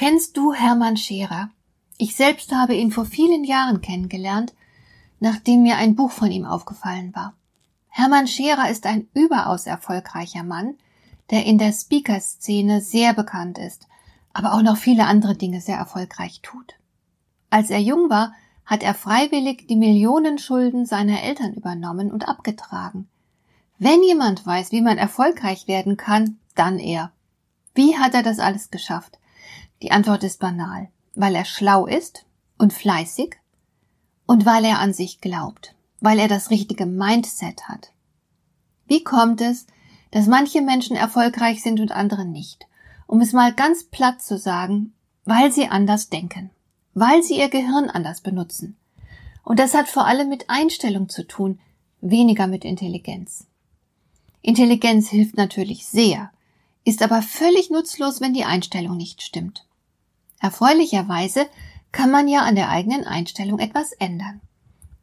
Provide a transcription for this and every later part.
Kennst du Hermann Scherer? Ich selbst habe ihn vor vielen Jahren kennengelernt, nachdem mir ein Buch von ihm aufgefallen war. Hermann Scherer ist ein überaus erfolgreicher Mann, der in der Speaker-Szene sehr bekannt ist, aber auch noch viele andere Dinge sehr erfolgreich tut. Als er jung war, hat er freiwillig die Millionenschulden seiner Eltern übernommen und abgetragen. Wenn jemand weiß, wie man erfolgreich werden kann, dann er. Wie hat er das alles geschafft? Die Antwort ist banal, weil er schlau ist und fleißig und weil er an sich glaubt, weil er das richtige Mindset hat. Wie kommt es, dass manche Menschen erfolgreich sind und andere nicht? Um es mal ganz platt zu sagen, weil sie anders denken, weil sie ihr Gehirn anders benutzen. Und das hat vor allem mit Einstellung zu tun, weniger mit Intelligenz. Intelligenz hilft natürlich sehr, ist aber völlig nutzlos, wenn die Einstellung nicht stimmt. Erfreulicherweise kann man ja an der eigenen Einstellung etwas ändern.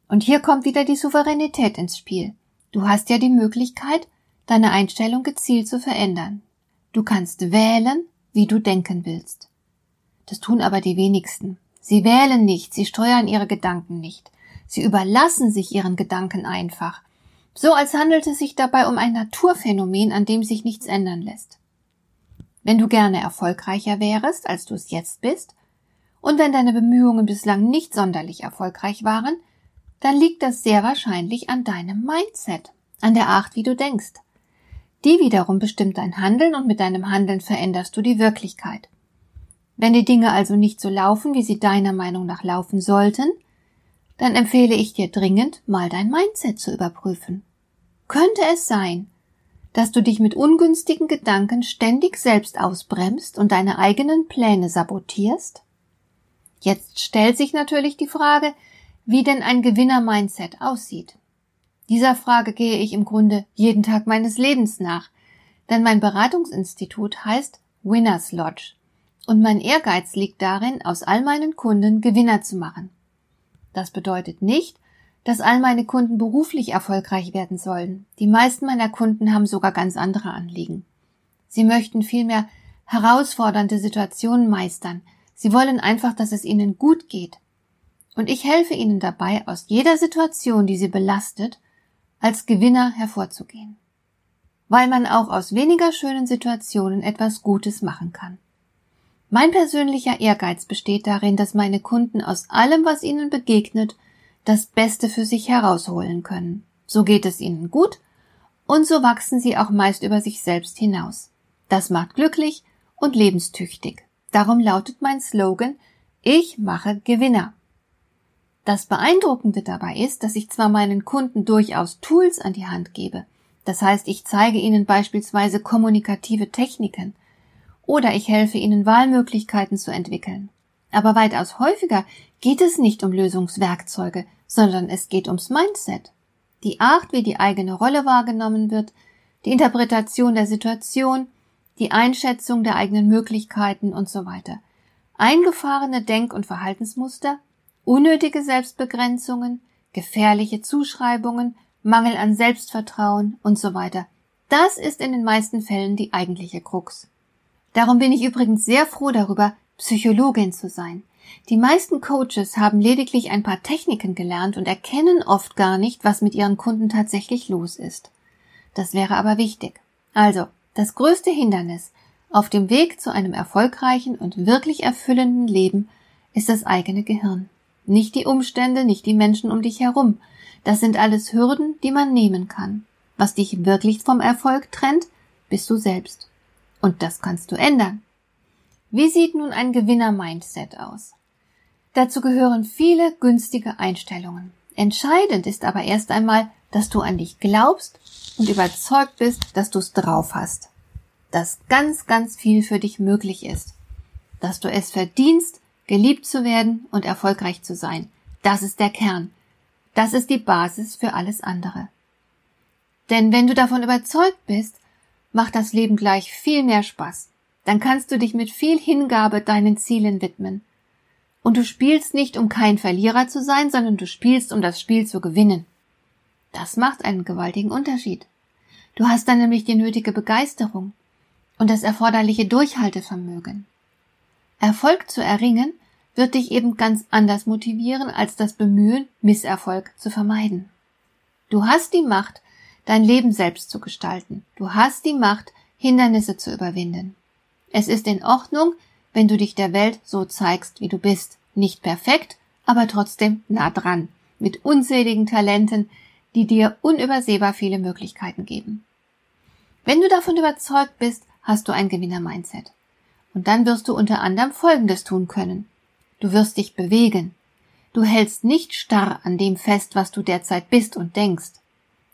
Und hier kommt wieder die Souveränität ins Spiel. Du hast ja die Möglichkeit, deine Einstellung gezielt zu verändern. Du kannst wählen, wie du denken willst. Das tun aber die wenigsten. Sie wählen nicht, sie steuern ihre Gedanken nicht. Sie überlassen sich ihren Gedanken einfach. So als handelt es sich dabei um ein Naturphänomen, an dem sich nichts ändern lässt. Wenn du gerne erfolgreicher wärest, als du es jetzt bist, und wenn deine Bemühungen bislang nicht sonderlich erfolgreich waren, dann liegt das sehr wahrscheinlich an deinem Mindset, an der Art, wie du denkst. Die wiederum bestimmt dein Handeln und mit deinem Handeln veränderst du die Wirklichkeit. Wenn die Dinge also nicht so laufen, wie sie deiner Meinung nach laufen sollten, dann empfehle ich dir dringend, mal dein Mindset zu überprüfen. Könnte es sein, dass du dich mit ungünstigen Gedanken ständig selbst ausbremst und deine eigenen Pläne sabotierst? Jetzt stellt sich natürlich die Frage, wie denn ein Gewinner-Mindset aussieht. Dieser Frage gehe ich im Grunde jeden Tag meines Lebens nach, denn mein Beratungsinstitut heißt Winners Lodge und mein Ehrgeiz liegt darin, aus all meinen Kunden Gewinner zu machen. Das bedeutet nicht, dass all meine Kunden beruflich erfolgreich werden sollen. Die meisten meiner Kunden haben sogar ganz andere Anliegen. Sie möchten vielmehr herausfordernde Situationen meistern. Sie wollen einfach, dass es ihnen gut geht. Und ich helfe ihnen dabei, aus jeder Situation, die sie belastet, als Gewinner hervorzugehen. Weil man auch aus weniger schönen Situationen etwas Gutes machen kann. Mein persönlicher Ehrgeiz besteht darin, dass meine Kunden aus allem, was ihnen begegnet, das Beste für sich herausholen können. So geht es ihnen gut und so wachsen sie auch meist über sich selbst hinaus. Das macht glücklich und lebenstüchtig. Darum lautet mein Slogan Ich mache Gewinner. Das Beeindruckende dabei ist, dass ich zwar meinen Kunden durchaus Tools an die Hand gebe, das heißt, ich zeige ihnen beispielsweise kommunikative Techniken, oder ich helfe ihnen Wahlmöglichkeiten zu entwickeln. Aber weitaus häufiger geht es nicht um Lösungswerkzeuge, sondern es geht ums Mindset. Die Art, wie die eigene Rolle wahrgenommen wird, die Interpretation der Situation, die Einschätzung der eigenen Möglichkeiten und so weiter. Eingefahrene Denk- und Verhaltensmuster, unnötige Selbstbegrenzungen, gefährliche Zuschreibungen, Mangel an Selbstvertrauen und so weiter. Das ist in den meisten Fällen die eigentliche Krux. Darum bin ich übrigens sehr froh darüber, Psychologin zu sein. Die meisten Coaches haben lediglich ein paar Techniken gelernt und erkennen oft gar nicht, was mit ihren Kunden tatsächlich los ist. Das wäre aber wichtig. Also, das größte Hindernis auf dem Weg zu einem erfolgreichen und wirklich erfüllenden Leben ist das eigene Gehirn. Nicht die Umstände, nicht die Menschen um dich herum. Das sind alles Hürden, die man nehmen kann. Was dich wirklich vom Erfolg trennt, bist du selbst. Und das kannst du ändern. Wie sieht nun ein Gewinner-Mindset aus? Dazu gehören viele günstige Einstellungen. Entscheidend ist aber erst einmal, dass du an dich glaubst und überzeugt bist, dass du es drauf hast. Dass ganz, ganz viel für dich möglich ist. dass du es verdienst, geliebt zu werden und erfolgreich zu sein. Das ist der Kern. Das ist die Basis für alles andere. Denn wenn du davon überzeugt bist, macht das Leben gleich viel mehr Spaß. Dann kannst du dich mit viel Hingabe deinen Zielen widmen. Und du spielst nicht, um kein Verlierer zu sein, sondern du spielst, um das Spiel zu gewinnen. Das macht einen gewaltigen Unterschied. Du hast dann nämlich die nötige Begeisterung und das erforderliche Durchhaltevermögen. Erfolg zu erringen wird dich eben ganz anders motivieren als das Bemühen, Misserfolg zu vermeiden. Du hast die Macht, dein Leben selbst zu gestalten. Du hast die Macht, Hindernisse zu überwinden. Es ist in Ordnung, wenn du dich der Welt so zeigst, wie du bist. Nicht perfekt, aber trotzdem nah dran, mit unzähligen Talenten, die dir unübersehbar viele Möglichkeiten geben. Wenn du davon überzeugt bist, hast du ein Gewinner-Mindset. Und dann wirst du unter anderem Folgendes tun können. Du wirst dich bewegen. Du hältst nicht starr an dem fest, was du derzeit bist und denkst.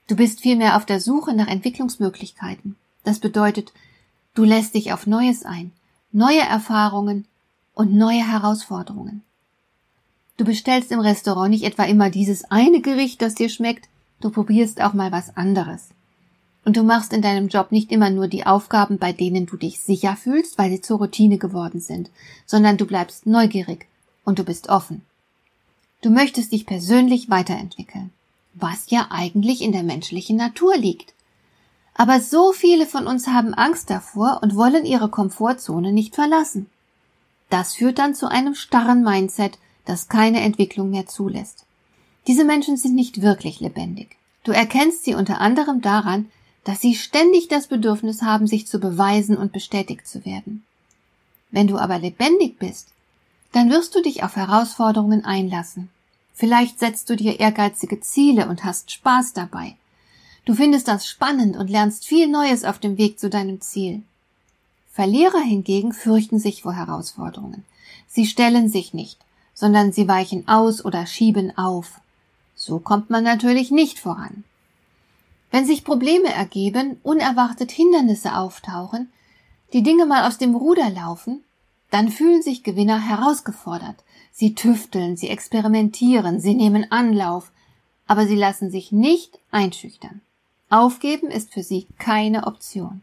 Du bist vielmehr auf der Suche nach Entwicklungsmöglichkeiten. Das bedeutet, du lässt dich auf Neues ein, neue Erfahrungen und neue Herausforderungen. Du bestellst im Restaurant nicht etwa immer dieses eine Gericht, das dir schmeckt, du probierst auch mal was anderes. Und du machst in deinem Job nicht immer nur die Aufgaben, bei denen du dich sicher fühlst, weil sie zur Routine geworden sind, sondern du bleibst neugierig und du bist offen. Du möchtest dich persönlich weiterentwickeln was ja eigentlich in der menschlichen Natur liegt. Aber so viele von uns haben Angst davor und wollen ihre Komfortzone nicht verlassen. Das führt dann zu einem starren Mindset, das keine Entwicklung mehr zulässt. Diese Menschen sind nicht wirklich lebendig. Du erkennst sie unter anderem daran, dass sie ständig das Bedürfnis haben, sich zu beweisen und bestätigt zu werden. Wenn du aber lebendig bist, dann wirst du dich auf Herausforderungen einlassen Vielleicht setzt du dir ehrgeizige Ziele und hast Spaß dabei. Du findest das spannend und lernst viel Neues auf dem Weg zu deinem Ziel. Verlierer hingegen fürchten sich vor Herausforderungen. Sie stellen sich nicht, sondern sie weichen aus oder schieben auf. So kommt man natürlich nicht voran. Wenn sich Probleme ergeben, unerwartet Hindernisse auftauchen, die Dinge mal aus dem Ruder laufen, dann fühlen sich Gewinner herausgefordert, Sie tüfteln, sie experimentieren, sie nehmen Anlauf, aber sie lassen sich nicht einschüchtern. Aufgeben ist für sie keine Option.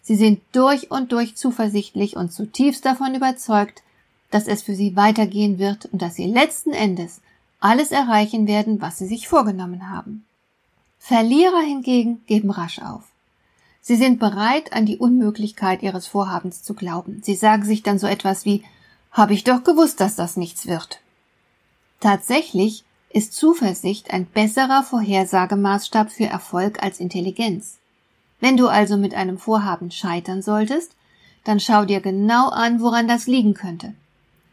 Sie sind durch und durch zuversichtlich und zutiefst davon überzeugt, dass es für sie weitergehen wird und dass sie letzten Endes alles erreichen werden, was sie sich vorgenommen haben. Verlierer hingegen geben rasch auf. Sie sind bereit, an die Unmöglichkeit ihres Vorhabens zu glauben. Sie sagen sich dann so etwas wie habe ich doch gewusst, dass das nichts wird. Tatsächlich ist Zuversicht ein besserer Vorhersagemaßstab für Erfolg als Intelligenz. Wenn du also mit einem Vorhaben scheitern solltest, dann schau dir genau an, woran das liegen könnte.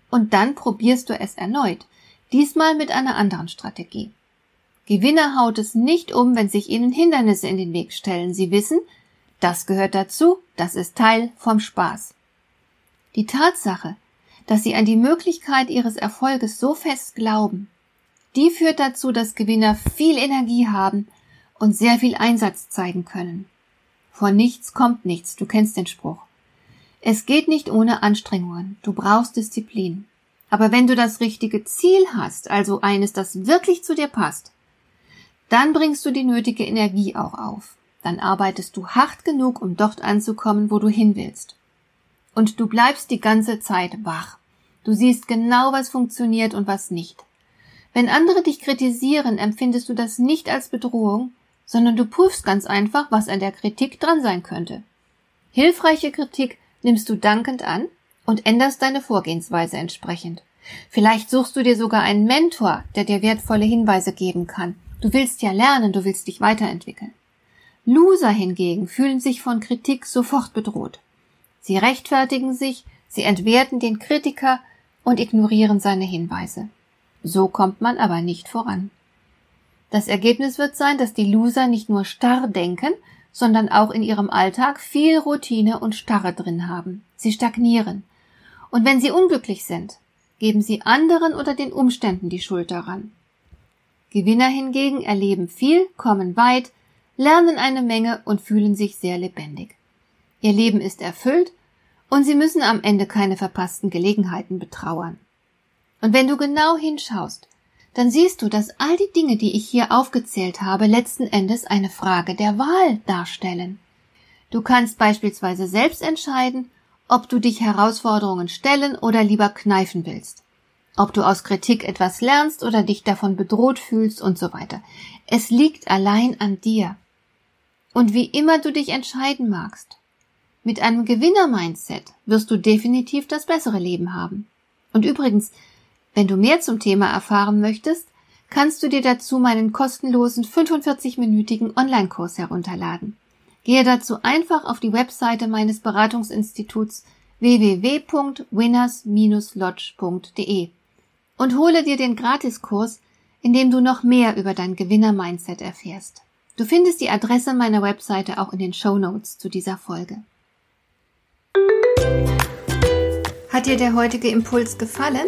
Und dann probierst du es erneut, diesmal mit einer anderen Strategie. Gewinner haut es nicht um, wenn sich ihnen Hindernisse in den Weg stellen. Sie wissen, das gehört dazu, das ist Teil vom Spaß. Die Tatsache, dass sie an die Möglichkeit ihres Erfolges so fest glauben. Die führt dazu, dass Gewinner viel Energie haben und sehr viel Einsatz zeigen können. Von nichts kommt nichts, du kennst den Spruch. Es geht nicht ohne Anstrengungen, du brauchst Disziplin. Aber wenn du das richtige Ziel hast, also eines, das wirklich zu dir passt, dann bringst du die nötige Energie auch auf. Dann arbeitest du hart genug, um dort anzukommen, wo du hin willst. Und du bleibst die ganze Zeit wach. Du siehst genau, was funktioniert und was nicht. Wenn andere dich kritisieren, empfindest du das nicht als Bedrohung, sondern du prüfst ganz einfach, was an der Kritik dran sein könnte. Hilfreiche Kritik nimmst du dankend an und änderst deine Vorgehensweise entsprechend. Vielleicht suchst du dir sogar einen Mentor, der dir wertvolle Hinweise geben kann. Du willst ja lernen, du willst dich weiterentwickeln. Loser hingegen fühlen sich von Kritik sofort bedroht. Sie rechtfertigen sich, sie entwerten den Kritiker und ignorieren seine Hinweise. So kommt man aber nicht voran. Das Ergebnis wird sein, dass die Loser nicht nur starr denken, sondern auch in ihrem Alltag viel Routine und Starre drin haben. Sie stagnieren. Und wenn sie unglücklich sind, geben sie anderen oder den Umständen die Schuld daran. Gewinner hingegen erleben viel, kommen weit, lernen eine Menge und fühlen sich sehr lebendig. Ihr Leben ist erfüllt Und sie müssen am Ende keine verpassten Gelegenheiten betrauern. Und wenn du genau hinschaust, dann siehst du, dass all die Dinge, die ich hier aufgezählt habe, letzten Endes eine Frage der Wahl darstellen. Du kannst beispielsweise selbst entscheiden, ob du dich Herausforderungen stellen oder lieber kneifen willst, ob du aus Kritik etwas lernst oder dich davon bedroht fühlst und so weiter. Es liegt allein an dir. Und wie immer du dich entscheiden magst, mit einem Gewinner-Mindset wirst du definitiv das bessere Leben haben. Und übrigens, wenn du mehr zum Thema erfahren möchtest, kannst du dir dazu meinen kostenlosen 45-minütigen Online-Kurs herunterladen. Gehe dazu einfach auf die Webseite meines Beratungsinstituts www.winners-lodge.de und hole dir den Gratiskurs, in dem du noch mehr über dein Gewinner-Mindset erfährst. Du findest die Adresse meiner Webseite auch in den Show Notes zu dieser Folge. Hat dir der heutige Impuls gefallen?